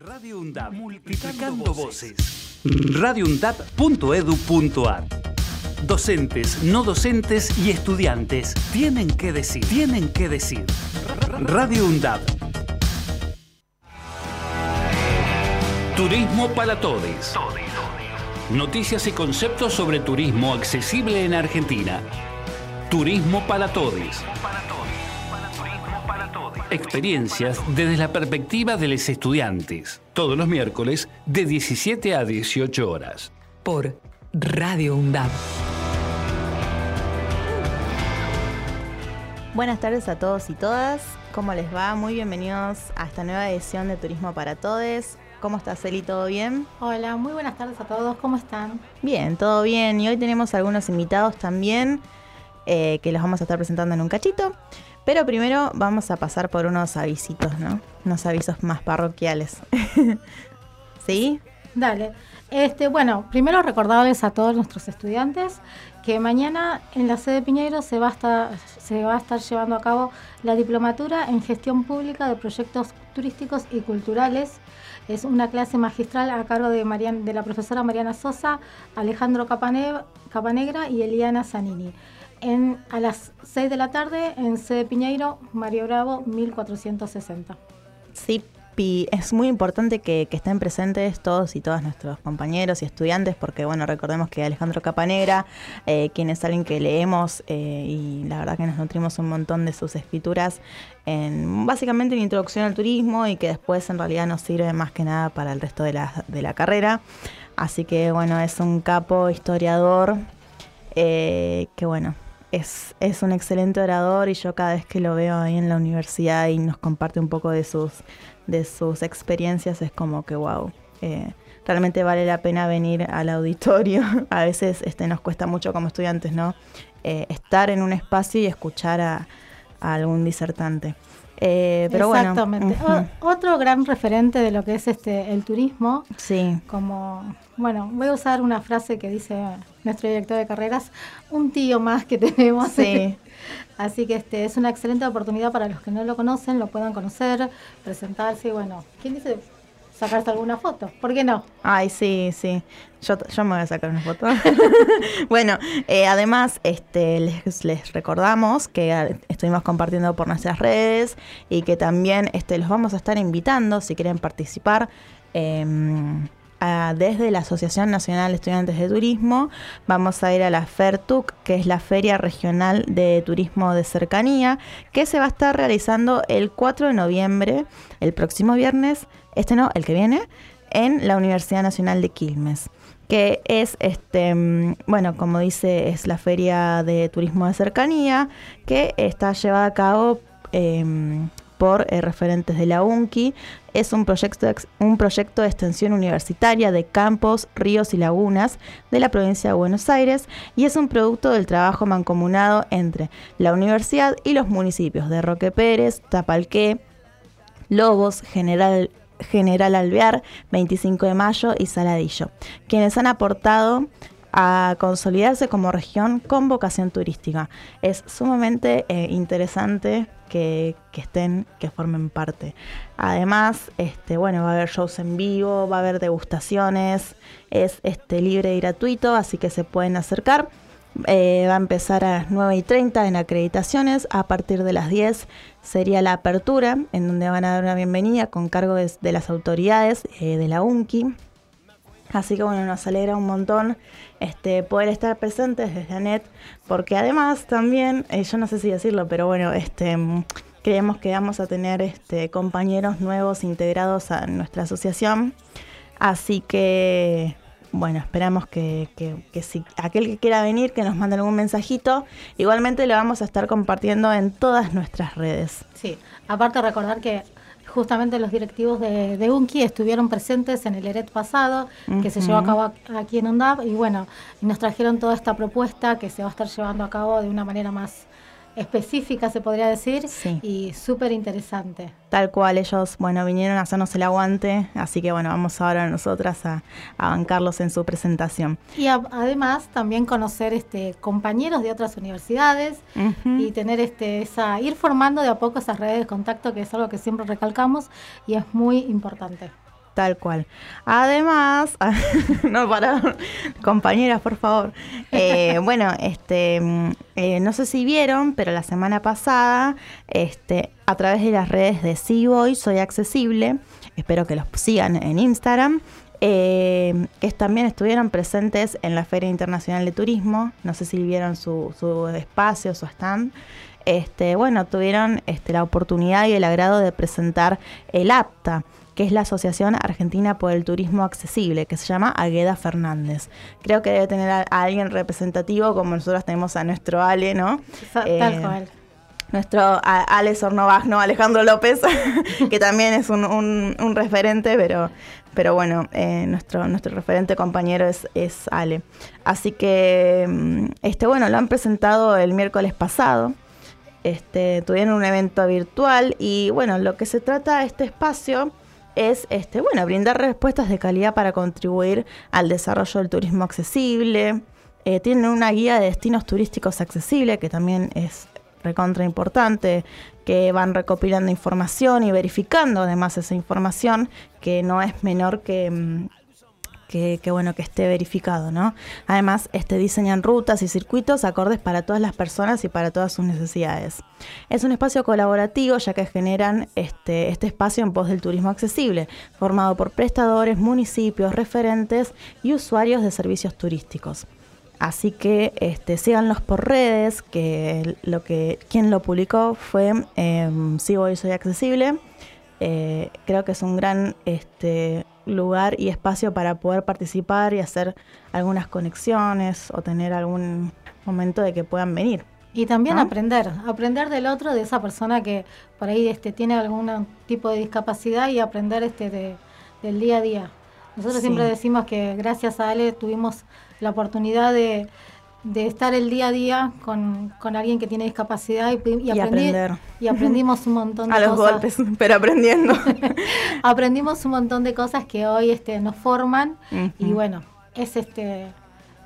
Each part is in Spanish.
Radio UNDAP, multiplicando voces. radioundap.edu.ar Docentes, no docentes y estudiantes tienen que decir, tienen que decir. Radio UNDAP. Turismo para todos. Noticias y conceptos sobre turismo accesible en Argentina. Turismo para todos. Experiencias desde la perspectiva de los estudiantes. Todos los miércoles de 17 a 18 horas. Por Radio UNDAB. Buenas tardes a todos y todas. ¿Cómo les va? Muy bienvenidos a esta nueva edición de Turismo para Todes. ¿Cómo estás, Eli? ¿Todo bien? Hola, muy buenas tardes a todos. ¿Cómo están? Bien, todo bien. Y hoy tenemos algunos invitados también eh, que los vamos a estar presentando en un cachito. Pero primero vamos a pasar por unos avisitos, ¿no? Unos avisos más parroquiales. ¿Sí? Dale. Este, bueno, primero recordarles a todos nuestros estudiantes que mañana en la sede de Piñeiro se va, a estar, se va a estar llevando a cabo la diplomatura en gestión pública de proyectos turísticos y culturales. Es una clase magistral a cargo de, de la profesora Mariana Sosa, Alejandro Capanegra y Eliana Zanini a las 6 de la tarde en sede Piñeiro, Mario Bravo, 1460. Sí, es muy importante que, estén presentes todos y todas nuestros compañeros y estudiantes, porque bueno, recordemos que Alejandro Capanegra, eh, quien es alguien que leemos eh, y la verdad que nos nutrimos un montón de sus escrituras, en, básicamente en introducción al turismo y que después en realidad nos sirve más que nada para el resto de la, de la carrera. Así que bueno, es un capo historiador eh, que bueno, es, un excelente orador y yo cada vez que lo veo ahí en la universidad y nos comparte un poco de sus, de sus experiencias es como que wow. Eh, realmente vale la pena venir al auditorio. A veces este, nos cuesta mucho como estudiantes, ¿no? Eh, estar en un espacio y escuchar a, algún disertante. Eh, pero Exactamente. otro gran referente de lo que es este el turismo. Sí. Como, bueno, voy a usar una frase que dice nuestro director de carreras, un tío más que tenemos. Sí. Así que este es una excelente oportunidad para los que no lo conocen, lo puedan conocer, presentarse y bueno, ¿quién dice sacarte alguna foto? ¿Por qué no? Ay, sí, sí. Yo, yo me voy a sacar una foto. bueno, eh, además, este, les, recordamos que ah, estuvimos compartiendo por nuestras redes y que también este, los vamos a estar invitando si quieren participar. Eh, desde la Asociación Nacional de Estudiantes de Turismo. Vamos a ir a la FERTUC, que es la Feria Regional de Turismo de Cercanía, que se va a estar realizando el 4 de noviembre, el próximo viernes, este no, el que viene, en la Universidad Nacional de Quilmes que es este mm, bueno como dice es la feria de turismo de cercanía que está llevada a cabo em, por eh, referentes de la UNCI. Es un proyecto, un proyecto de extensión universitaria de campos, ríos y lagunas de la provincia de Buenos Aires y es un producto del trabajo mancomunado entre la universidad y los municipios de Roque Pérez, Tapalqué, Lobos, General General Alvear, 25 de Mayo y Saladillo, quienes han aportado a consolidarse como región con vocación turística. Es sumamente eh, interesante que, estén, que formen parte. Además, este, bueno, va a haber shows en vivo, va a haber degustaciones, es este, libre y gratuito, así que se pueden acercar. Eh, va a empezar a las 9 y 30 en acreditaciones. A partir de las 10 sería la apertura, en donde van a dar una bienvenida con cargo de, las autoridades eh, de la UNCI. Así que bueno, nos alegra un montón este, poder estar presentes desde ANET, porque además también, eh, yo no sé si decirlo, pero bueno, este, creemos que vamos a tener este, compañeros nuevos integrados a nuestra asociación. Así que, bueno, esperamos que, que, si aquel que quiera venir, que nos mande algún mensajito. Igualmente lo vamos a estar compartiendo en todas nuestras redes. Sí, aparte recordar que justamente los directivos de, de UNCI estuvieron presentes en el ERET pasado, que se llevó a cabo aquí en UNDAP, y bueno, nos trajeron toda esta propuesta que se va a estar llevando a cabo de una manera más específica, se podría decir, y súper interesante. Tal cual, ellos, bueno, vinieron a hacernos el aguante, así que bueno, vamos ahora nosotras a, bancarlos en su presentación. Y además también conocer este compañeros de otras universidades y tener este esa ir formando de a poco esas redes de contacto, que es algo que siempre recalcamos y es muy importante. Tal cual. Además, no para compañeras, por favor. Eh, bueno, este, mm, eh, no sé si vieron, pero la semana pasada, este, a través de las redes de Seaboy, soy accesible. Espero que los sigan en Instagram. Eh, que también estuvieron presentes en la Feria Internacional de Turismo. No sé si vieron su, su espacio, su stand. Este, bueno, tuvieron este, la oportunidad y el agrado de presentar el APTA que es la Asociación Argentina por el Turismo Accesible, que se llama Agueda Fernández. Creo que debe tener a, alguien representativo, como nosotros tenemos a nuestro Ale, ¿no? Tal eh, cual. Nuestro Ale Sornovag, ¿no? Alejandro López, que también es un, referente, pero, pero bueno, eh, nuestro, nuestro referente compañero es, es Ale. Así que, mm, este, bueno, lo han presentado el miércoles pasado. Este, tuvieron un evento virtual y bueno, lo que se trata este espacio es este, bueno, brindar respuestas de calidad para contribuir al desarrollo del turismo accesible. Eh, tienen una guía de destinos turísticos accesibles que también es recontra importante, que van recopilando información y verificando además esa información, que no es menor que, que, bueno que esté verificado, ¿no? Además, este diseñan rutas y circuitos acordes para todas las personas y para todas sus necesidades. Es un espacio colaborativo ya que generan este, este espacio en pos del turismo accesible, formado por prestadores, municipios, referentes y usuarios de servicios turísticos. Así que este, síganlos por redes, que lo que quien lo publicó fue eh, Sigo y Soy Accesible. Eh, creo que es un gran este, lugar y espacio para poder participar y hacer algunas conexiones o tener algún momento de que puedan venir. Y también aprender, aprender del otro, de esa persona que por ahí este, tiene algún tipo de discapacidad y aprender este del día a día. Nosotros siempre decimos que gracias a Ale tuvimos la oportunidad de, de estar el día a día con, alguien que tiene discapacidad y, aprender. y aprendimos un montón de cosas. A los golpes, pero aprendiendo. aprendimos un montón de cosas que hoy este, nos forman y bueno, es este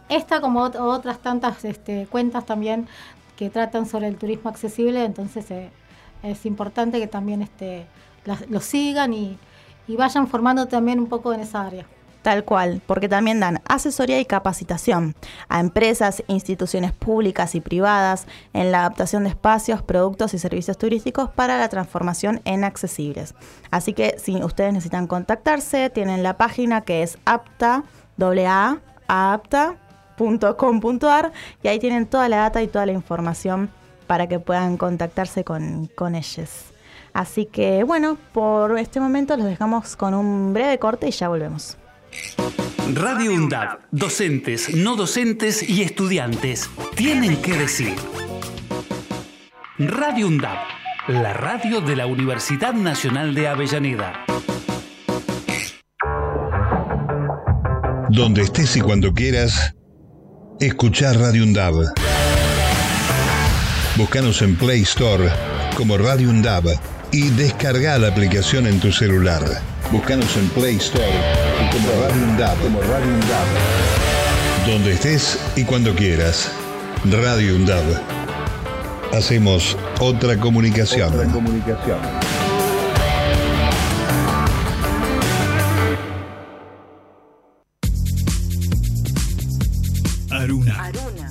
esta como otras tantas este, cuentas también que tratan sobre el turismo accesible, entonces eh, es importante que también este, lo sigan y, y vayan formando también un poco en esa área. Tal cual, porque también dan asesoría y capacitación a empresas, instituciones públicas y privadas en la adaptación de espacios, productos y servicios turísticos para la transformación en accesibles. Así que si ustedes necesitan contactarse, tienen la página que es apta, apta.com.ar y ahí tienen toda la data y toda la información para que puedan contactarse con, con ellos. Así que bueno, por este momento los dejamos con un breve corte y ya volvemos. Radio UNDAB, docentes, no docentes y estudiantes tienen que decir. Radio UNDAB, la radio de la Universidad Nacional de Avellaneda. Donde estés y cuando quieras, escuchar Radio UNDAB. Búscanos en Play Store como Radio UNDAB y descarga la aplicación en tu celular. Búscanos en Play Store como Radio UNDAB. Como Radio Donde estés y cuando quieras. Radio UNDAB. Hacemos otra comunicación. Otra comunicación. Aruna.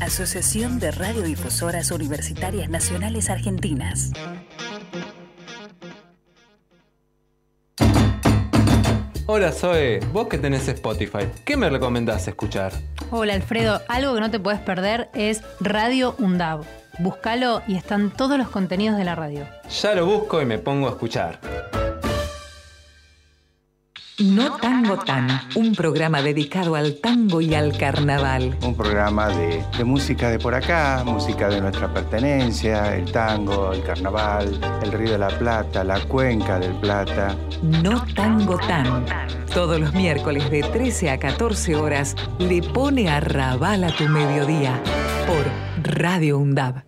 Asociación de Radiodifusoras Universitarias Nacionales Argentinas. Hola Zoe, vos que tenés Spotify, ¿qué me recomendás escuchar? Hola Alfredo, algo que no te puedes perder es Radio UNDAV. Búscalo y están todos los contenidos de la radio. Ya lo busco y me pongo a escuchar. No Tango Tan, un programa dedicado al tango y al carnaval. Un programa de, música de por acá, música de nuestra pertenencia, el tango, el carnaval, el Río de la Plata, la Cuenca del Plata. No Tango Tan, Todos los miércoles de 13 a 14 horas le pone a rabal a tu mediodía por Radio UNDAB.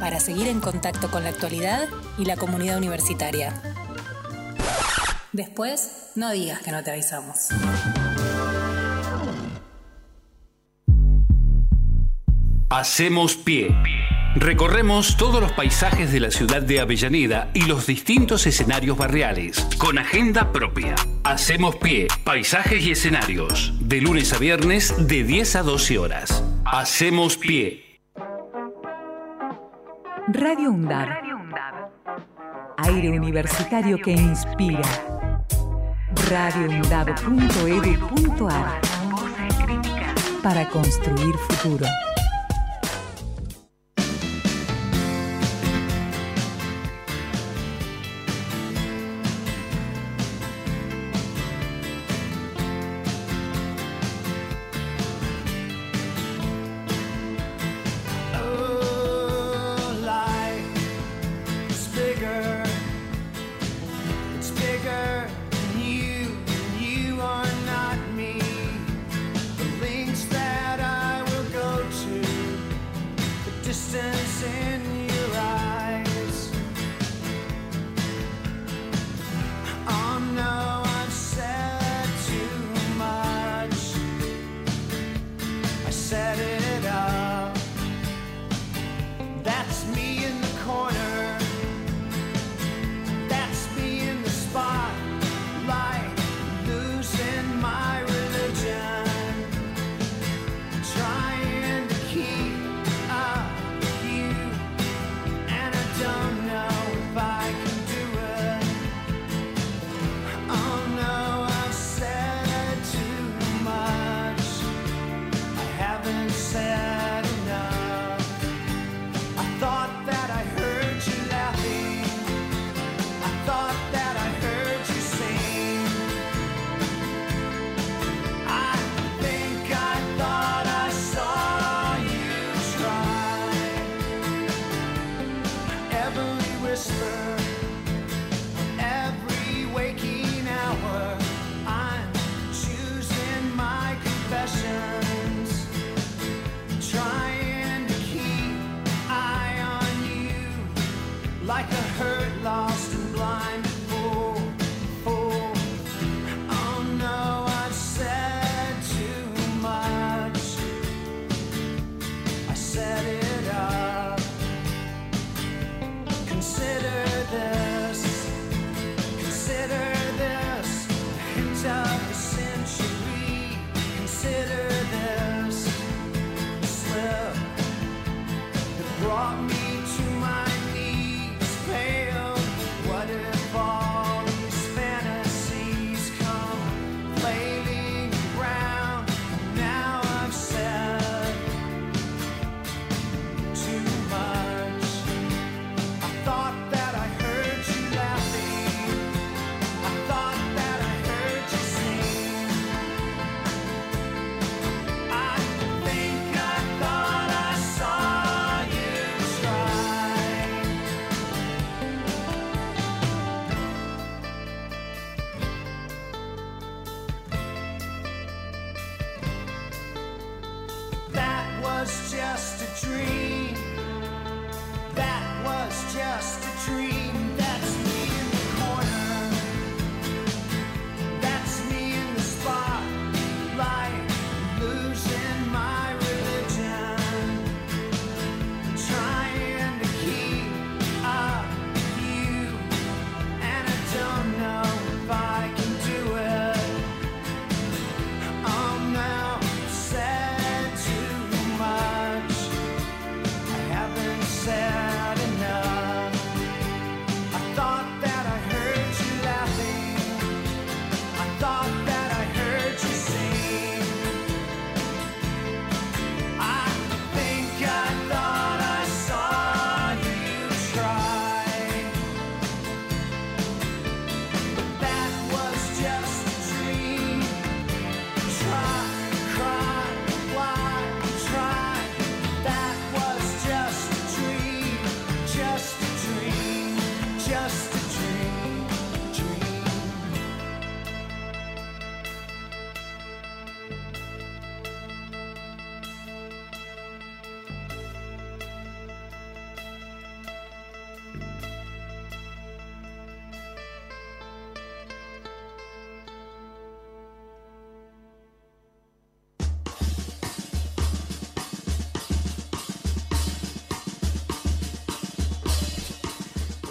para seguir en contacto con la actualidad y la comunidad universitaria. Después, no digas que no te avisamos. Hacemos pie. Recorremos todos los paisajes de la ciudad de Avellaneda y los distintos escenarios barriales, con agenda propia. Hacemos pie, paisajes y escenarios, de lunes a viernes de 10 a 12 horas. Hacemos pie. Radio UNDAB. Aire universitario que inspira. radioundab.edu.ar Para construir futuro.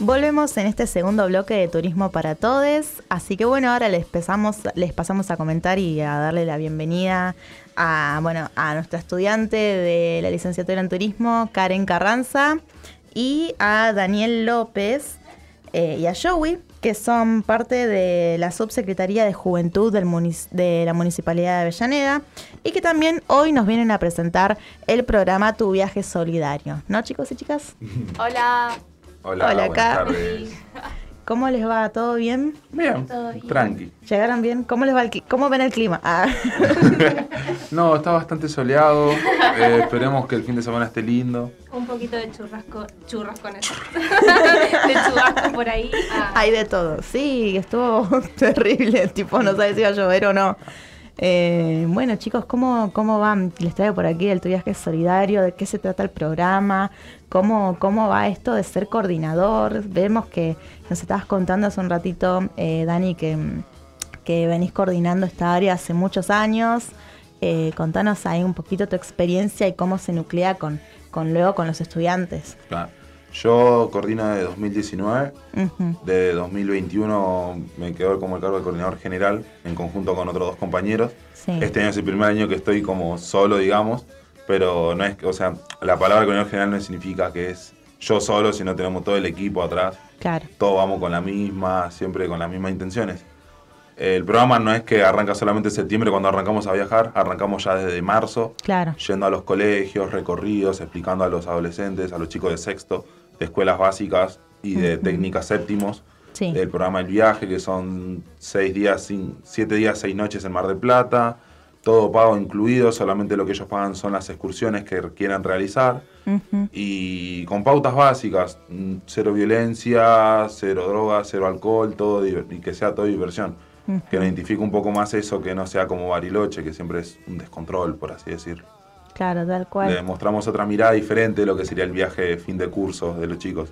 Volvemos en este segundo bloque de Turismo para Todes. Así que bueno, ahora les, pasamos, a comentar y a darle la bienvenida a, bueno, a nuestra estudiante de la licenciatura en Turismo, Karen Carranza, y a Daniel López eh, y a Joey, que son parte de la Subsecretaría de Juventud de la Municipalidad de Avellaneda y que también hoy nos vienen a presentar el programa Tu Viaje Solidario. ¿No, chicos y chicas? Hola. Hola, buenas acá. tardes. ¿Cómo les va? ¿Todo bien? Bien, Todo bien. tranqui. ¿Llegaron bien? ¿Cómo les va el ¿Cómo ven el clima? Ah. No, está bastante soleado. eh, esperemos que el fin de semana esté lindo. Un poquito de churrasco, churrascones. de churrasco por ahí. Ah, Hay de todo. Sí, estuvo terrible. Tipo, no sabes si iba a llover o no. Eh, bueno, chicos, ¿cómo, ¿cómo van? Les traigo por aquí el Tu Viaje Solidario, de qué se trata el programa, cómo, cómo va esto de ser coordinador. Vemos que nos estabas contando hace un ratito, eh, Dani, que, que venís coordinando esta área hace muchos años. Eh, contanos ahí un poquito tu experiencia y cómo se nuclea con, con luego con los estudiantes. Claro. Yo coordino de 2019. Ujú. De 2021 me quedo como el cargo de coordinador general en conjunto con otros dos compañeros. Sí. Este año es el primer año que estoy como solo, digamos, pero no es, o sea, la palabra coordinador general no significa que es yo solo, sino tenemos todo el equipo atrás. Claro. Todos vamos con la misma, siempre con las mismas intenciones. El programa no es que arranca solamente en septiembre cuando arrancamos a viajar, arrancamos ya desde marzo, Claro. yendo a los colegios, recorridos, explicando a los adolescentes, a los chicos de sexto, de escuelas básicas y de técnicas séptimos, Sí. del programa El Viaje, que son seis días, siete días, seis noches en Mar del Plata, todo pago incluido, solamente lo que ellos pagan son las excursiones que quieran realizar y con pautas básicas, mm, cero violencia, cero drogas, cero alcohol, todo y que sea todo diversión. Ujú. Que nos identifique un poco más eso, que no sea como Bariloche, que siempre es un descontrol, por así decir. Claro, tal cual. Le mostramos otra mirada diferente de lo que sería el viaje de fin de curso de los chicos.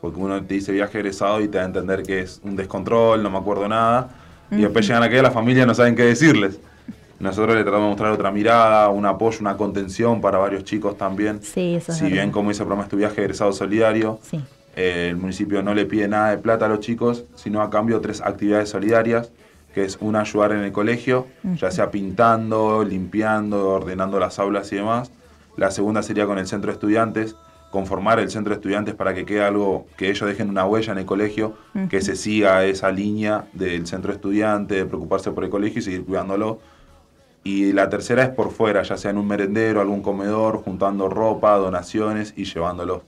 Porque uno te dice viaje egresado y te da a entender que es un descontrol, no me acuerdo nada. Y después llegan acá y la familia no saben qué decirles. Nosotros le tratamos de mostrar otra mirada, un apoyo, una contención para varios chicos también. Sí, eso es Si verdad. bien, como dice el programa, es tu viaje egresado solidario, Sí. eh, el municipio no le pide nada de plata a los chicos, sino a cambio tres actividades solidarias, que es una ayudar en el colegio, ya sea pintando, limpiando, ordenando las aulas y demás. La segunda sería con el centro de estudiantes, conformar el centro de estudiantes para que quede algo, que ellos dejen una huella en el colegio, que se siga esa línea del centro de estudiantes, de preocuparse por el colegio y seguir cuidándolo. Y la tercera es por fuera, ya sea en un merendero, algún comedor, juntando ropa, donaciones y llevándolo.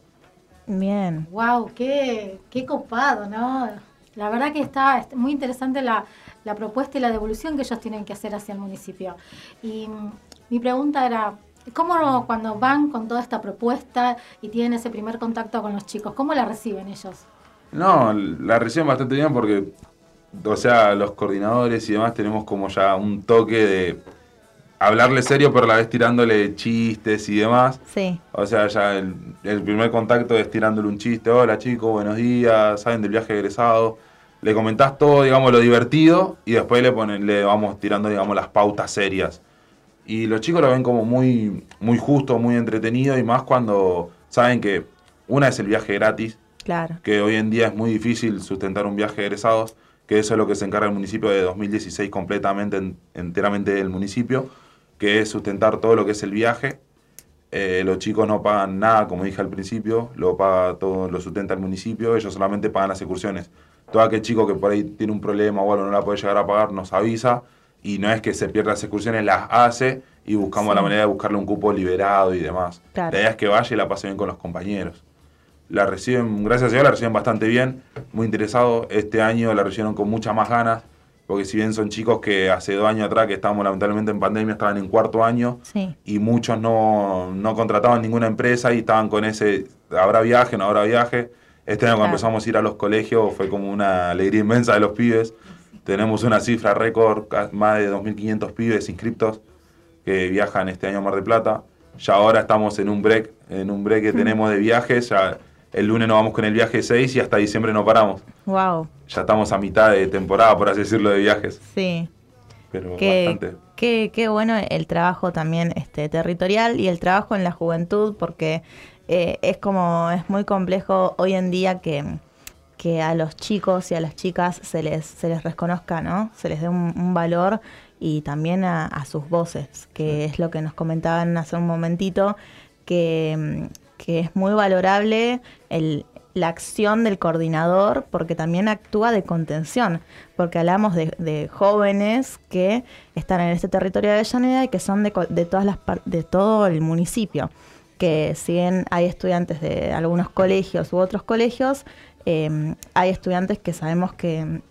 Bien. Wow, qué, qué copado, ¿no? La verdad que está, muy interesante la, la propuesta y la devolución que ellos tienen que hacer hacia el municipio. Y mm, mi pregunta era, ¿cómo cuando van con toda esta propuesta y tienen ese primer contacto con los chicos, cómo la reciben ellos? No, la reciben bastante bien porque, o sea, los coordinadores y demás tenemos como ya un toque de hablarle serio, pero a la vez tirándole chistes y demás. Sí. O sea, ya el, el primer contacto es tirándole un chiste. Hola chicos, buenos días, saben del viaje egresado. Le comentás todo, digamos, lo divertido y después le ponen, le vamos tirando, digamos, las pautas serias. Y los chicos lo ven como muy, muy justo, muy entretenido y más cuando saben que una es el viaje gratis, Claro. que hoy en día es muy difícil sustentar un viaje de egresados, que eso es lo que se encarga el municipio de 2016 completamente, en- enteramente del municipio, que es sustentar todo lo que es el viaje. Eh, los chicos no pagan nada, como dije al principio, lo paga todo, lo sustenta el municipio, ellos solamente pagan las excursiones. Todo aquel chico que por ahí tiene un problema o no la puede llegar a pagar, nos avisa y no es que se pierda las excursiones, las hace y buscamos Sí. la manera de buscarle un cupo liberado y demás. Claro. La idea es que vaya y la pase bien con los compañeros la reciben, gracias a Dios, la reciben bastante bien, muy interesado. Este año la recibieron con muchas más ganas, porque si bien son chicos que hace dos años atrás, que estábamos lamentablemente en pandemia, estaban en cuarto año Sí. y muchos no, no contrataban ninguna empresa y estaban con ese, habrá viaje, no habrá viaje. Este año cuando empezamos a ir a los colegios fue como una alegría inmensa de los pibes. Tenemos una cifra récord, más de 2.500 pibes inscriptos que viajan este año a Mar del Plata. Ya ahora estamos en un break, en un break que tenemos de viajes. Ya el lunes nos vamos con el viaje 6 y hasta diciembre no paramos. Wow. Ya estamos a mitad de temporada, por así decirlo, de viajes. Sí. Pero Qué, bastante. qué, qué bueno el trabajo también este territorial y el trabajo en la juventud, porque eh, es como, es muy complejo hoy en día que, que a los chicos y a las chicas se les, se les reconozca, ¿no? Se les dé un, un valor y también a, a sus voces, que es lo que nos comentaban hace un momentito, que, mm, que es muy valorable el, la acción del coordinador porque también actúa de contención, porque hablamos de, jóvenes que están en este territorio de Avellaneda y que son de, de todas las de todo el municipio, que si hay estudiantes de algunos colegios u otros colegios, eh, hay estudiantes que sabemos que,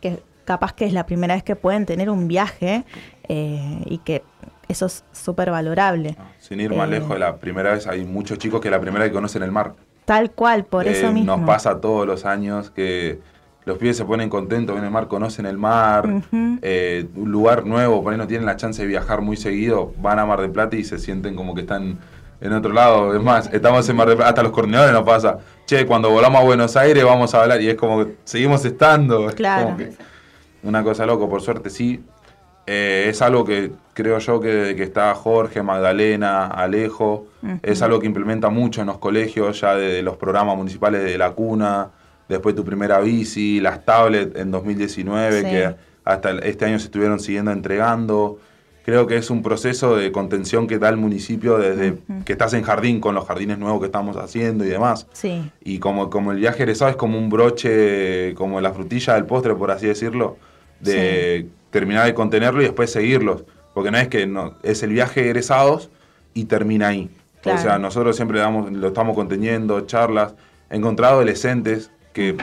que capaz que es la primera vez que pueden tener un viaje eh, y que eso es súper valorable. Sin ir más Eh, lejos, la primera vez hay muchos chicos que la primera vez que conocen el mar. Tal cual, por Eh, eso mismo. Nos pasa todos los años que los pibes se ponen contentos, ven el mar, conocen el mar, eh, un lugar nuevo, por ahí no tienen la chance de viajar muy seguido, van a Mar del Plata y se sienten como que están en otro lado. Es más, estamos en Mar del Plata, hasta los coordinadores nos pasa, che, cuando volamos a Buenos Aires vamos a hablar y es como que seguimos estando. Es Claro. como que una cosa loco, por suerte sí. Eh, es algo que creo yo que desde que está Jorge, Magdalena, Alejo, es algo que implementa mucho en los colegios, ya de los programas municipales de la cuna, después tu primera bici, las tablets en 2019, Sí. que hasta este año se estuvieron siguiendo entregando. Creo que es un proceso de contención que da el municipio desde que estás en jardín con los jardines nuevos que estamos haciendo y demás. Sí, Y como, como el viaje egresado es como un broche, como la frutilla del postre, por así decirlo, de terminar de contenerlo y después seguirlos. Porque no es que no, es el viaje de egresados y termina ahí. Claro. O sea, nosotros siempre damos, lo estamos conteniendo, charlas. He encontrado adolescentes que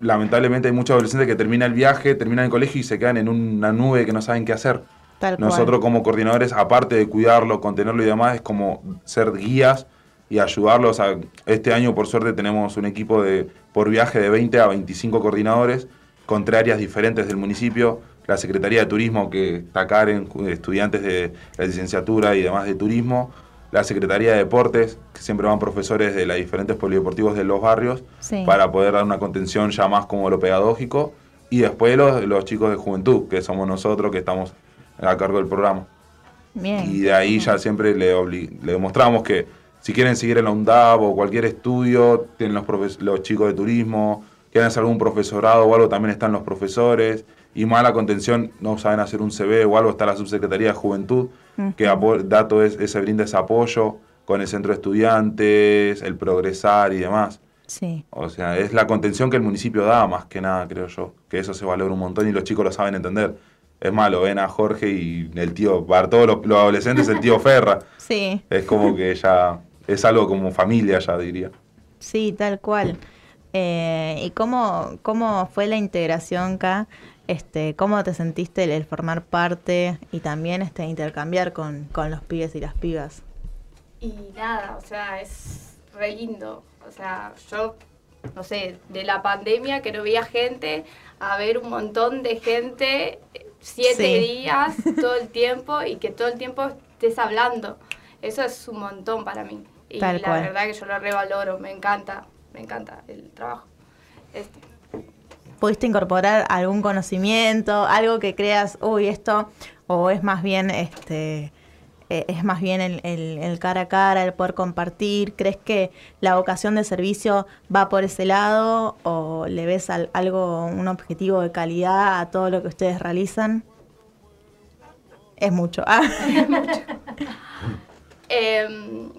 lamentablemente hay muchos adolescentes que terminan el viaje, terminan el colegio y se quedan en una nube que no saben qué hacer. tal cual. Nosotros como coordinadores, aparte de cuidarlo, contenerlo y demás, es como ser guías y ayudarlos. A, este año, por suerte, tenemos un equipo de por viaje de 20 a 25 coordinadores con tres áreas diferentes del municipio. La Secretaría de Turismo, que está Karen, estudiantes de la licenciatura y demás de turismo. La Secretaría de Deportes, que siempre van profesores de los diferentes polideportivos de los barrios Sí. para poder dar una contención ya más como lo pedagógico. Y después los, los chicos de juventud, que somos nosotros, que estamos a cargo del programa. Bien. Y de ahí ya siempre le, demostramos que si quieren seguir en la UNDAB o cualquier estudio, tienen los chicos de turismo, quieren hacer algún profesorado o algo, también están los profesores. Y más la contención, no saben hacer un CV o algo, está la Subsecretaría de Juventud, que apo- da todo es- ese brinda ese apoyo con el centro de estudiantes, el progresar y demás. Sí. O sea, es la contención que el municipio da, más que nada, creo yo. Que eso se valora un montón y los chicos lo saben entender. Es malo, ven a Jorge y el tío, para todos los, los adolescentes, el tío Ferra. Sí, Es como que ya, es algo como familia, ya diría. sí, tal cual. Eh, ¿Y cómo, cómo fue la integración acá? Este, ¿Cómo te sentiste el, el formar parte y también este, intercambiar con, con los pibes y las pibas? Y nada, o sea, es re lindo. O sea, yo, no sé, de la pandemia que no veía gente, a ver un montón de gente, siete Sí. días, todo el tiempo, y que todo el tiempo estés hablando. Eso es un montón para mí. Y Tal la cual. verdad que yo lo revaloro, me encanta, me encanta el trabajo. Este. ¿Pudiste incorporar algún conocimiento, algo que creas, uy, esto, o es más bien este eh, es más bien el, el- el cara a cara, el poder compartir? ¿Crees que la vocación de servicio va por ese lado o le ves al- algo, un objetivo de calidad a todo lo que ustedes realizan? Es mucho. Ah. Em,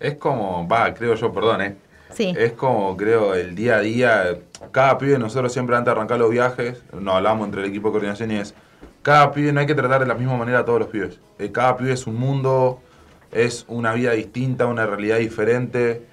Es como, va, creo yo, perdón, ¿eh? Sí. Es como, creo, el día a día. Cada pibe, nosotros siempre antes de arrancar los viajes, nos hablamos entre el equipo de coordinación y es. Cada pibe no hay que tratar de la misma manera a todos los pibes. Eh, cada pibe es un mundo, es una vida distinta, una realidad diferente.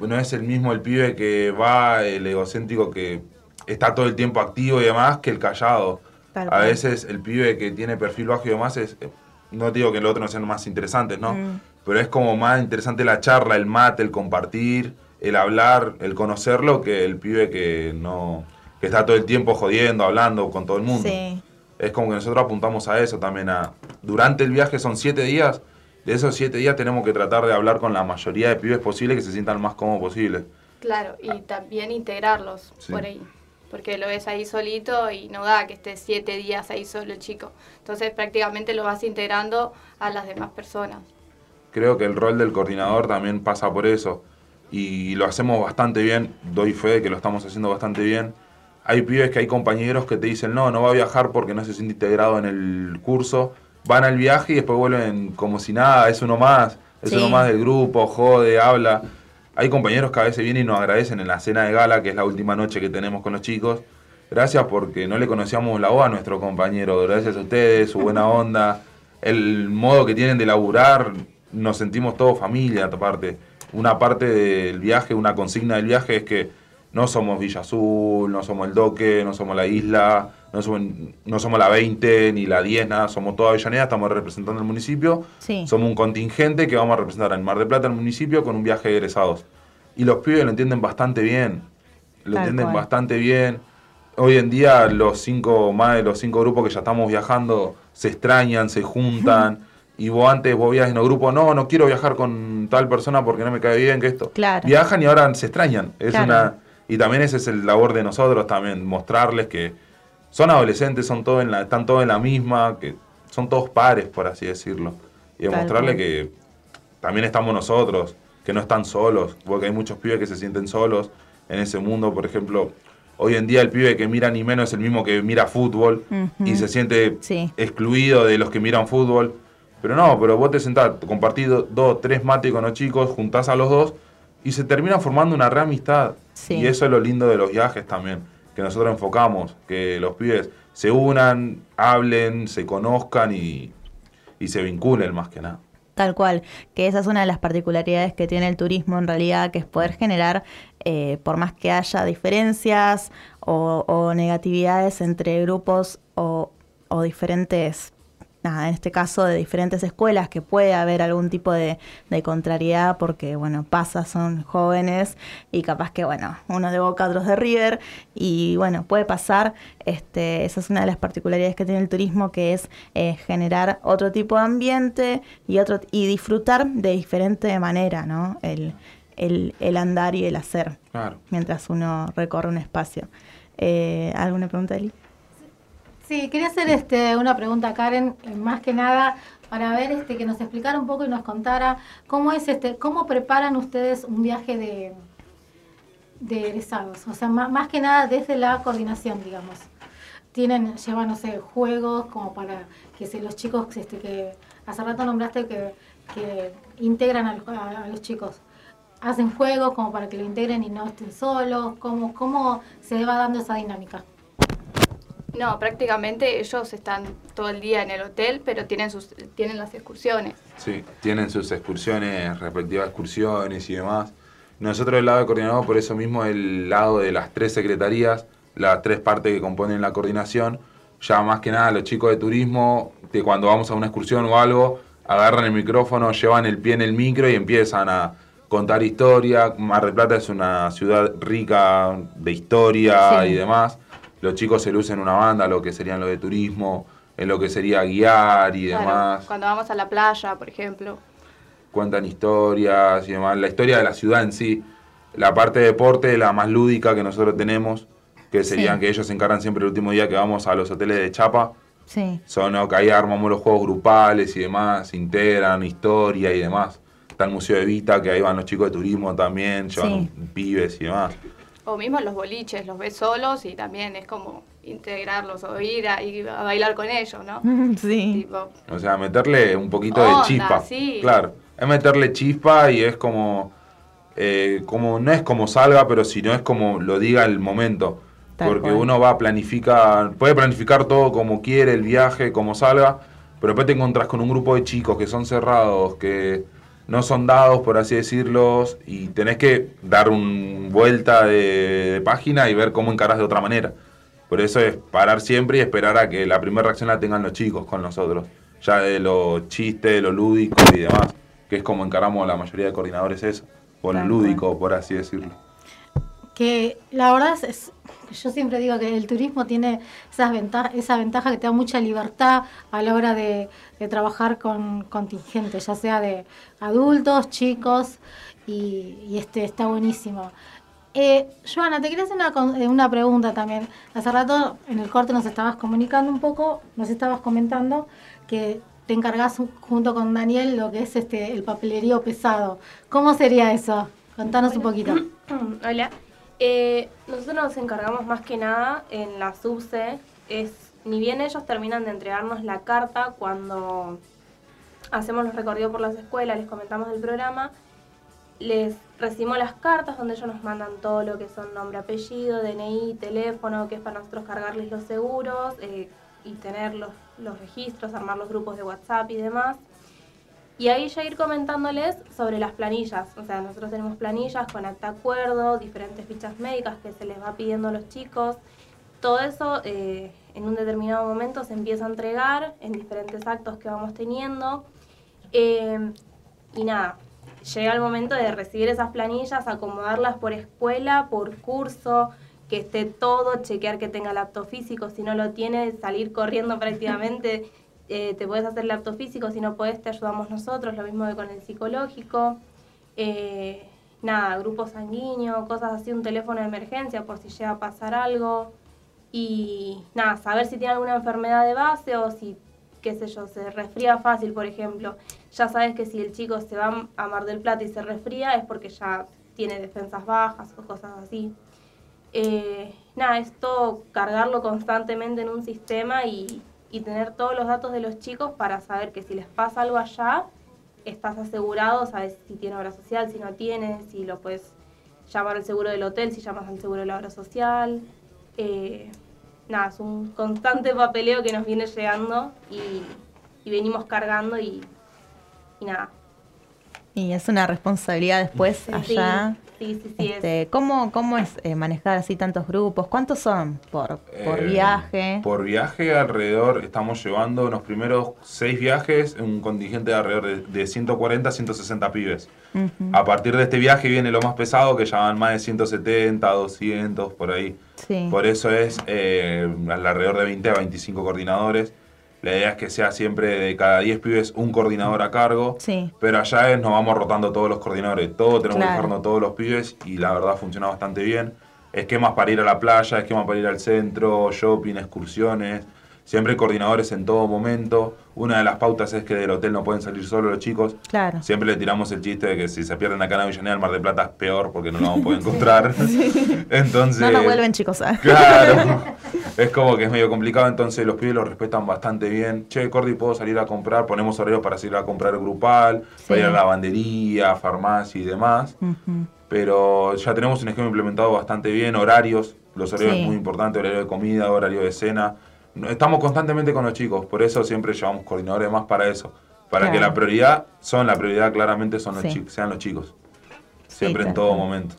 No es el mismo el pibe que va, el egocéntrico que está todo el tiempo activo y demás, que el callado. Tal A veces el pibe que tiene perfil bajo y demás es. eh, No digo que el otro no sean más interesantes, ¿no? Mm. Pero es como más interesante la charla, el mate, el compartir, el hablar, el conocerlo, que el pibe que no. que está todo el tiempo jodiendo, hablando con todo el mundo. Sí. Es como que nosotros apuntamos a eso también. A, durante el viaje son siete días. De esos siete días tenemos que tratar de hablar con la mayoría de pibes posible que se sientan más cómodos posible. Claro, y también integrarlos Sí. por ahí. Porque lo ves ahí solito y no da que esté siete días ahí solo el chico. Entonces prácticamente lo vas integrando a las demás personas. Creo que el rol del coordinador también pasa por eso. Y lo hacemos bastante bien, doy fe de que lo estamos haciendo bastante bien. Hay pibes que hay compañeros que te dicen, no, no va a viajar porque no se siente integrado en el curso. Van al viaje y después vuelven como si nada, es uno más, es Sí. uno más del grupo, jode, habla. Hay compañeros que a veces vienen y nos agradecen en la cena de gala, que es la última noche que tenemos con los chicos. Gracias porque no le conocíamos la voz a nuestro compañero. Gracias a ustedes, su buena onda, el modo que tienen de laburar. Nos sentimos todos familia, aparte. Una parte del viaje, una consigna del viaje es que no somos Villa Azul, no somos el Doque, no somos la Isla, no somos, no somos la 20 ni la 10, nada. Somos toda Avellaneda, estamos representando el municipio. Sí. Somos un contingente que vamos a representar en Mar del Plata, el municipio, con un viaje de egresados. Y los pibes lo entienden bastante bien. Lo Tal entienden cual. bastante bien. Hoy en día los cinco, más de los cinco grupos que ya estamos viajando, se extrañan, se juntan. y vos antes vos viajas en un grupo, no, no quiero viajar con tal persona porque no me cae bien que esto. Claro. Viajan y ahora se extrañan. Es Claro. una y también ese es el labor de nosotros también, mostrarles que son adolescentes, son todos en la, están todos en la misma, que son todos pares, por así decirlo. Y demostrarles que también estamos nosotros, que no están solos, porque hay muchos pibes que se sienten solos en ese mundo, por ejemplo, hoy en día el pibe que mira ni menos es el mismo que mira fútbol y se siente Sí. excluido de los que miran fútbol. Pero no, pero vos te sentás, compartís do- dos, tres mates con los chicos, juntás a los dos y se termina formando una reamistad. Sí. Y eso es lo lindo de los viajes también, que nosotros enfocamos, que los pibes se unan, hablen, se conozcan y, y se vinculen más que nada. Tal cual, que esa es una de las particularidades que tiene el turismo en realidad, que es poder generar, eh, por más que haya diferencias o, o negatividades entre grupos o, o diferentes, nada, en este caso de diferentes escuelas, que puede haber algún tipo de, de contrariedad porque, bueno, pasa, son jóvenes y capaz que, bueno, unos de Boca, otros de River y, bueno, puede pasar. Este, esa es una de las particularidades que tiene el turismo, que es eh, generar otro tipo de ambiente y, otro, y disfrutar de diferente manera, ¿no? El, el, el andar y el hacer Claro. mientras uno recorre un espacio. Eh, ¿Alguna pregunta, Eli? Sí, quería hacer este, una pregunta a Karen, eh, más que nada para ver este, que nos explicara un poco y nos contara cómo es este, cómo preparan ustedes un viaje de, de egresados. O sea, ma- más, que nada desde la coordinación, digamos. Tienen, llevan, no sé, juegos como para que se, los chicos, este, que hace rato nombraste que, que integran a- a los chicos. Hacen juegos como para que lo integren y no estén solos. ¿Cómo, cómo se va dando esa dinámica? No, prácticamente ellos están todo el día en el hotel, pero tienen sus tienen las excursiones. Sí, tienen sus excursiones, respectivas excursiones y demás. Nosotros del lado de coordinador, por eso mismo el lado de las tres secretarías, las tres partes que componen la coordinación, ya más que nada los chicos de turismo, que cuando vamos a una excursión o algo, agarran el micrófono, llevan el pie en el micro y empiezan a contar historia. Mar del Plata es una ciudad rica de historia Sí. y demás. Los chicos se lucen una banda, lo que serían lo de turismo, en lo que sería guiar y Claro, demás cuando vamos a la playa, por ejemplo. cuentan historias y demás. La historia de la ciudad en sí. La parte de deporte, la más lúdica que nosotros tenemos, que serían Sí. que ellos se encargan siempre el último día que vamos a los hoteles de Chapa. Sí. Son que ahí armamos los juegos grupales y demás, integran historia y demás. Está el Museo de Vita, que ahí van los chicos de turismo también, llevan Sí. pibes y demás. O mismo los boliches, los ves solos y también es como integrarlos o ir a, ir a bailar con ellos, ¿no? Sí. Tipo, O sea, meterle un poquito Onda, de chispa. sí. Claro, es meterle chispa y es como, eh, como, no es como salga, pero si no es como lo diga el momento. Tal Porque cual. uno va a planificar, puede planificar todo como quiere, el viaje, como salga, pero después te encontrás con un grupo de chicos que son cerrados, que no son dados, por así decirlo, y tenés que dar una vuelta de, de página y ver cómo encarás de otra manera. Por eso es parar siempre y esperar a que la primera reacción la tengan los chicos con nosotros. Ya de lo chiste, de lo lúdico y demás. Que es como encaramos la mayoría de coordinadores eso. O lo Tal lúdico, por así decirlo. que la verdad es, es- yo siempre digo que el turismo tiene esas ventaja, esa ventaja que te da mucha libertad a la hora de, de trabajar con contingentes, ya sea de adultos, chicos, y, este está buenísimo. Eh, Joana, te quería hacer una, eh, una pregunta también. Hace rato en el corte nos estabas comunicando un poco, nos estabas comentando que te encargas junto con Daniel lo que es este el papelerío pesado. ¿Cómo sería eso? Contanos un poquito. Hola. Eh, nosotros nos encargamos más que nada en la subse. Es, ni bien ellos terminan de entregarnos la carta cuando hacemos los recorridos por las escuelas, les comentamos del programa, les recibimos las cartas donde ellos nos mandan todo lo que son nombre, apellido, DNI, teléfono, que es para nosotros cargarles los seguros eh, y tener los, los registros, armar los grupos de WhatsApp y demás. Y ahí ya ir comentándoles sobre las planillas. O sea, nosotros tenemos planillas con acta acuerdo, diferentes fichas médicas que se les va pidiendo a los chicos. Todo eso eh, en un determinado momento se empieza a entregar en diferentes actos que vamos teniendo. Eh, y nada, llega el momento de recibir esas planillas, acomodarlas por escuela, por curso, que esté todo, chequear que tenga laptop físico. Si no lo tiene, salir corriendo prácticamente eh, te puedes hacer el acto físico, si no puedes te ayudamos nosotros, lo mismo que con el psicológico. Eh, nada, grupo sanguíneo, cosas así, un teléfono de emergencia por si llega a pasar algo. Y nada, saber si tiene alguna enfermedad de base o si, qué sé yo, se resfría fácil, por ejemplo. Ya sabes que si el chico se va a Mar del Plata y se resfría es porque ya tiene defensas bajas o cosas así. Eh, nada, es todo cargarlo constantemente en un sistema y, y tener todos los datos de los chicos para saber que si les pasa algo allá, estás asegurado, sabes si tiene obra social, si no tiene, si lo puedes llamar al seguro del hotel, si llamas al seguro de la obra social. Eh, nada, es un constante papeleo que nos viene llegando y, y venimos cargando y, y nada. Y es una responsabilidad después Sí, allá. Sí, sí, sí. es- Este, ¿cómo, ¿Cómo es eh, manejar así tantos grupos? ¿Cuántos son por, por Eh, viaje? Por viaje alrededor, estamos llevando los primeros seis viajes, un contingente de alrededor de, de 140 a 160 pibes. A partir de este viaje viene lo más pesado, que ya van más de 170, 200, por ahí. Sí. Por eso es eh, alrededor de 20 a 25 coordinadores. La idea es que sea siempre de cada 10 pibes un coordinador a cargo. Sí. Pero allá es, nos vamos rotando todos los coordinadores. Todos tenemos que dejarnos todos los pibes y la verdad funciona bastante bien. Esquemas para ir a la playa, esquemas para ir al centro, shopping, excursiones. Siempre hay coordinadores en todo momento. Una de las pautas es que del hotel no pueden salir solos los chicos. Claro. Siempre le tiramos el chiste de que si se pierden acá en Avellaneda, el Mar del Plata es peor porque no lo vamos a poder encontrar. Entonces, No nos vuelven, chicos. ¿ah? Claro. es como que es medio complicado, entonces los pibes lo respetan bastante bien. Che, Cordy, ¿puedo salir a comprar? Ponemos horarios para salir a comprar grupal, para ir a lavandería, farmacia y demás. Pero ya tenemos un esquema implementado bastante bien, horarios. Los horarios Sí. es muy importante, horario de comida, horario de cena. Estamos constantemente con los chicos, por eso siempre llevamos coordinadores más para eso. Para que la prioridad, son la prioridad claramente son los Sí. chicos, sean los chicos. Siempre en todo cual. momento.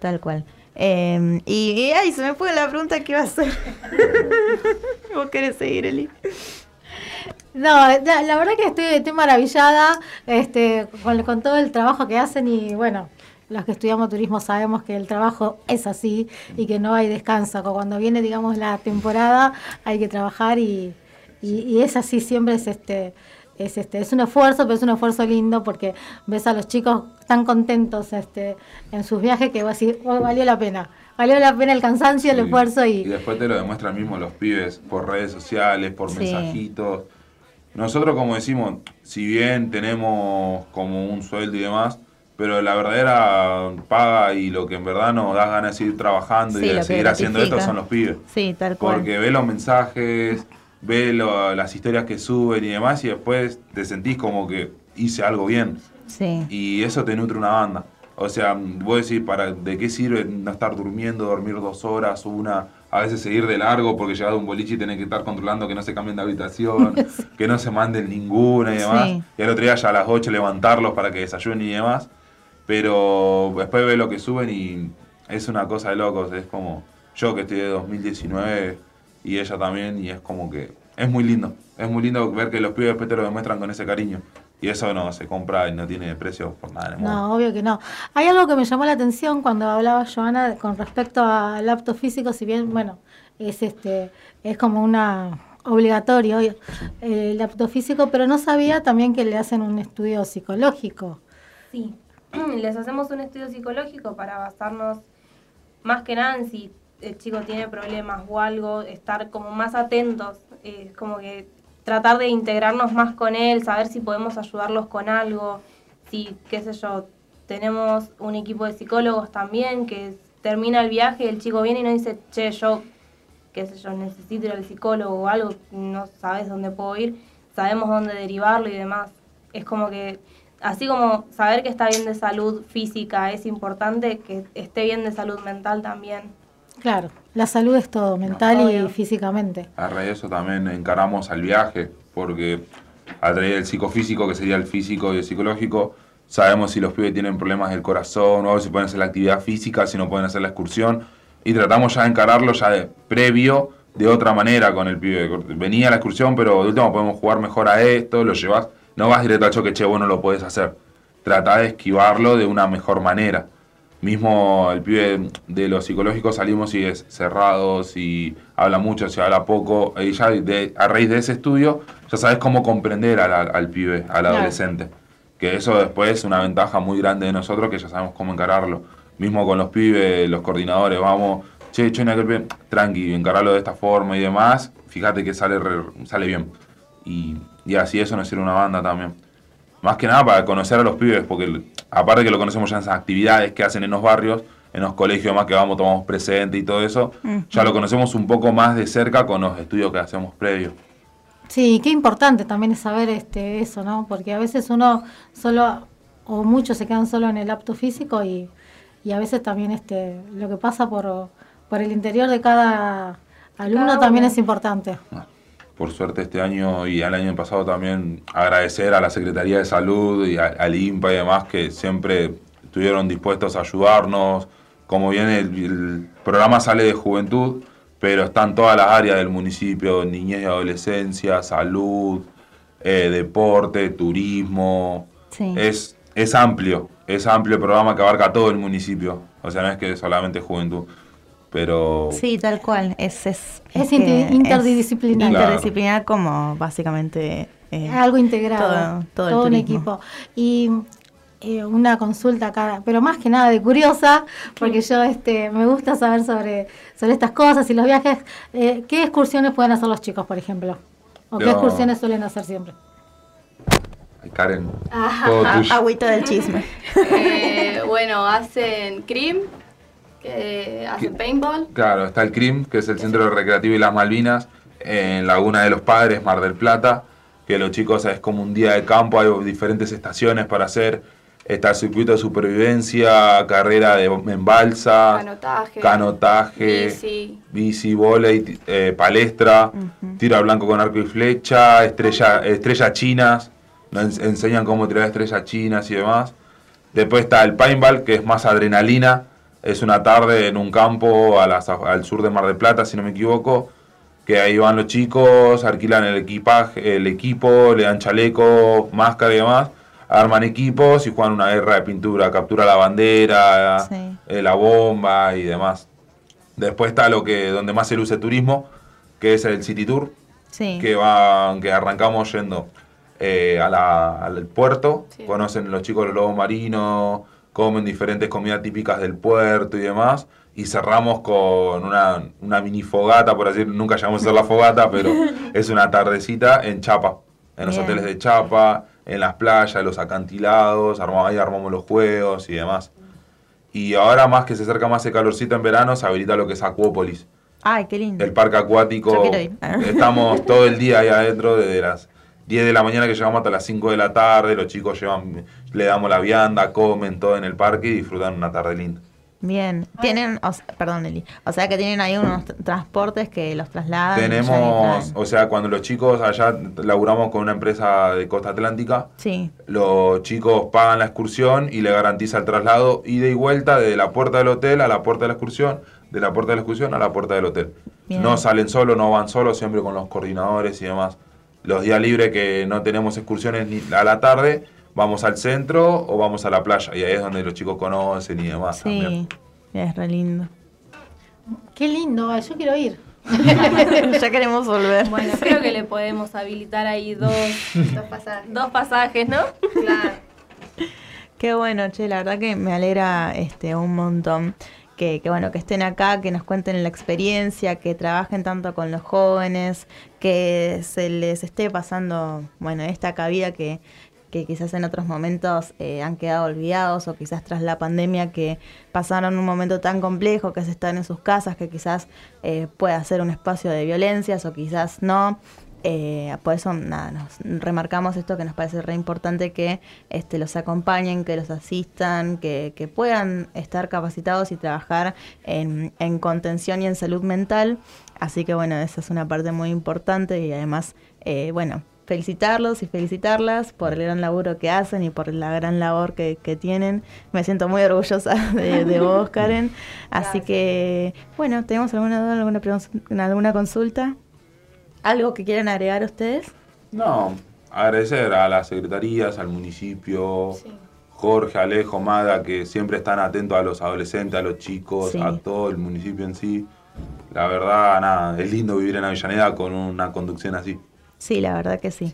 Tal cual. Eh, y, y, ay, se me fue la pregunta que iba a hacer. ¿Vos querés seguir, Eli? No, la, la verdad que estoy, estoy maravillada este, con, con todo el trabajo que hacen y bueno, los que estudiamos turismo sabemos que el trabajo es así y que no hay descanso. Cuando viene, digamos, la temporada hay que trabajar y, y- y es así, siempre es este... Es, este, es un esfuerzo, pero es un esfuerzo lindo porque ves a los chicos tan contentos este, en sus viajes que vas a decir, "Oh, valió la pena, valió la pena el cansancio, el esfuerzo Y y, después te lo demuestran mismo los pibes por redes sociales, por Sí. mensajitos. Nosotros, como decimos, si bien tenemos como un sueldo y demás, pero la verdadera paga y lo que en verdad nos da ganas de seguir trabajando Sí, y de seguir haciendo esto son los pibes. Sí, tal cual. Porque ve los mensajes, ve lo- las historias que suben y demás, y después te sentís como que hice algo bien. Sí. Y eso te nutre una banda. O sea, vos decís, ¿para, ¿de qué sirve no estar durmiendo, dormir dos horas, una, a veces seguir de largo porque llegás a un boliche y tenés que estar controlando que no se cambien de habitación, que no se manden ninguna y demás? Sí. Y al otro día ya a las 8 levantarlos para que desayunen y demás. Pero después ve lo que suben y es una cosa de locos. Es como yo que estoy de 2019 y ella también y es como que es muy lindo. Es muy lindo ver que los pibes después te lo demuestran con ese cariño. Y eso no se compra y no tiene precio por nada en el mundo. No, obvio que no. Hay algo que me llamó la atención cuando hablaba Joana con respecto al apto físico, si bien, bueno, es este, es como una obligatorio eh, el apto físico, pero no sabía también que le hacen un estudio psicológico. Sí, les hacemos un estudio psicológico para basarnos más que nada en si el chico tiene problemas o algo, estar como más atentos, eh, como que tratar de integrarnos más con él, saber si podemos ayudarlos con algo, si, qué sé yo, tenemos un equipo de psicólogos también que termina el viaje el chico viene y nos dice, che, yo, qué sé yo, necesito ir al psicólogo o algo, no sabes dónde puedo ir, sabemos dónde derivarlo y demás. Es como que, así como saber que está bien de salud física es importante, que esté bien de salud mental también. Claro, la salud es todo, mental y físicamente. A raíz de eso también encaramos al viaje, porque a través del psicofísico, que sería el físico y el psicológico, sabemos si los pibes tienen problemas del corazón o si pueden hacer la actividad física, si no pueden hacer la excursión, y tratamos ya de encararlo ya de previo de otra manera con el pibe. Venía a la excursión, pero de último podemos jugar mejor a esto, lo llevas, no vas directo al choque, che, vos no lo podés hacer. Trata de esquivarlo de una mejor manera. Mismo el pibe de los psicológicos salimos y es cerrados y habla mucho, se habla poco. Y ya de- a raíz de ese estudio ya sabes cómo comprender al, al- pibe, al Claro. adolescente. Que eso después es una ventaja muy grande de nosotros que ya sabemos cómo encararlo. Mismo con los pibes, los coordinadores, vamos, che, che, aquel pibe, tranqui, encararlo de esta forma y demás. Fíjate que sale, re- sale bien. Y, y así eso nos sirve una banda también. Más que nada para conocer a los pibes, porque aparte que lo conocemos ya en esas actividades que hacen en los barrios, en los colegios más que vamos, tomamos presente y todo eso, ya lo conocemos un poco más de cerca con los estudios que hacemos previos. Sí, qué importante también es saber este eso, ¿no? Porque a veces uno solo, o muchos se quedan solo en el apto físico y, y a veces también este lo que pasa por, por el interior de cada alumno Cada también es importante. Por suerte este año y el año pasado también agradecer a la Secretaría de Salud y a- al INPA y demás que siempre estuvieron dispuestos a ayudarnos. Como bien el, el programa sale de juventud, pero están todas las áreas del municipio, niñez y adolescencia, salud, eh, deporte, turismo. Sí. Es, es amplio, es amplio el programa que abarca todo el municipio. O sea, no es que solamente juventud. Pero Sí, tal cual. Es, es, Es inter- interdisciplinar. Claro. interdisciplinar como básicamente... eh, Algo integrado, todo- todo el un equipo. Y eh, una consulta acá, pero más que nada de curiosa, porque yo este me gusta saber sobre, sobre estas cosas y los viajes. Eh, ¿Qué excursiones pueden hacer los chicos, por ejemplo? ¿O qué excursiones suelen hacer siempre? Ay, Karen, Ajá. todo Ah, tuyo. Agüita del chisme. Eh, bueno, hacen CRIM, que hacen paintball. Claro, está el CRIM, que es el Centro Recreativo y las Malvinas, en Laguna de los Padres, Mar del Plata, que los chicos es como un día de campo, hay diferentes estaciones para hacer. Está el circuito de supervivencia, carrera de, en balsa, Canotaje. canotaje, Bici. bici, volei, eh, palestra, tiro al blanco con arco y flecha, estrella, estrellas chinas, nos ens- enseñan cómo tirar estrellas chinas y demás. Después está el paintball, que es más adrenalina, es una tarde en un campo a las af- al sur de Mar del Plata, si no me equivoco, que ahí van los chicos, alquilan el equipaje, el equipo, le dan chaleco, máscara y demás, arman equipos y juegan una guerra de pintura, captura la bandera, Sí. eh, la bomba y demás. Después está lo que donde más se luce turismo, que es el City Tour, Sí. que va que arrancamos yendo eh, a la- al puerto, conocen los chicos los lobos marinos, comen diferentes comidas típicas del puerto y demás, y cerramos con una, una mini fogata, por así decirlo, nunca llegamos a hacer la fogata, pero es una tardecita en Chapa, en los Bien. hoteles de Chapa, en las playas, los acantilados, armamos, ahí armamos los juegos y demás. Y ahora más que se acerca más el calorcito en verano, se habilita lo que es Acuópolis. Ay, qué lindo. El parque acuático. Yo quiero ir. Estamos todo el día ahí adentro, desde las 10 de la mañana que llegamos hasta las 5 de la tarde. Los chicos llevan, le damos la vianda, comen todo en el parque y disfrutan una tarde linda. Bien. Tienen, o sea- perdón, Eli. O sea que tienen ahí unos tr- transportes que los trasladan. Tenemos, o sea, cuando los chicos allá laburamos con una empresa de Costa Atlántica, Sí. los chicos pagan la excursión y le garantiza el traslado ida y vuelta desde la puerta del hotel a la puerta de la excursión, de la puerta de la excursión a la puerta del hotel. Bien. No salen solos, no van solos, siempre con los coordinadores y demás. Los días libres que no tenemos excursiones ni a la tarde, vamos al centro o vamos a la playa. Y ahí es donde los chicos conocen y demás también. Sí. Es re lindo. Qué lindo, ay, yo quiero ir. ya queremos volver. Bueno, creo que le podemos habilitar ahí dos, Dos pasajes. dos pasajes, ¿no? Claro. Qué bueno, che, la verdad que me alegra este un montón que, que bueno, que estén acá, que nos cuenten la experiencia, que trabajen tanto con los jóvenes, que se les esté pasando, bueno, esta cabida que, que quizás en otros momentos eh, han quedado olvidados o quizás tras la pandemia que pasaron un momento tan complejo que se están en sus casas, que quizás eh, pueda ser un espacio de violencias o quizás no. Eh, por eso nada, nos remarcamos esto que nos parece re importante que este, los acompañen, que los asistan, que, que puedan estar capacitados y trabajar en, en contención y en salud mental. Así que bueno, esa es una parte muy importante y además, eh, bueno, felicitarlos y felicitarlas por el gran laburo que hacen y por la gran labor que, que tienen. Me siento muy orgullosa de, de vos, Karen. Así que, bueno, ¿tenemos alguna duda, alguna, pregun- alguna consulta? ¿Algo que quieran agregar ustedes? No, agradecer a las secretarías, al municipio, Jorge, Alejo, Mada, que siempre están atentos a los adolescentes, a los chicos, Sí. a todo el municipio en sí. La verdad, nada, es lindo vivir en Avellaneda con una conducción así. Sí, la verdad que sí.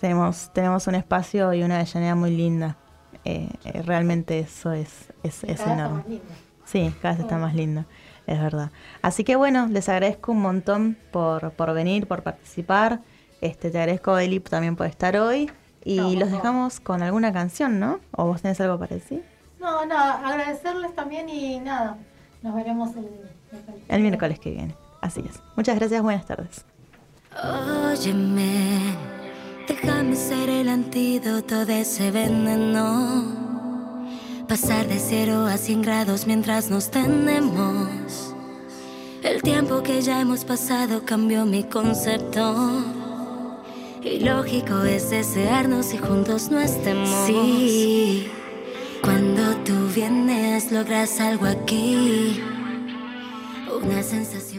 tenemos, tenemos un espacio y una Avellaneda muy linda. Eh, eh, realmente eso es, es, es Cada vez enorme. más lindo. Sí, cada vez está más lindo, es verdad. Así que bueno, les agradezco un montón por, por venir, por participar. Este, te agradezco, Eli, también por estar hoy. Y No, los dejamos con alguna canción, ¿no? ¿O vos tenés algo para decir? No, nada, agradecerles también y nada, nos veremos el, el- El miércoles que viene. Así es. Muchas gracias, buenas tardes. Óyeme, déjame ser el antídoto de ese veneno. Pasar de cero a 100 grados mientras nos tenemos. El tiempo que ya hemos pasado cambió mi concepto. Y lógico es desearnos y juntos no estemos. Sí, cuando tú vienes logras algo aquí. Una sensación.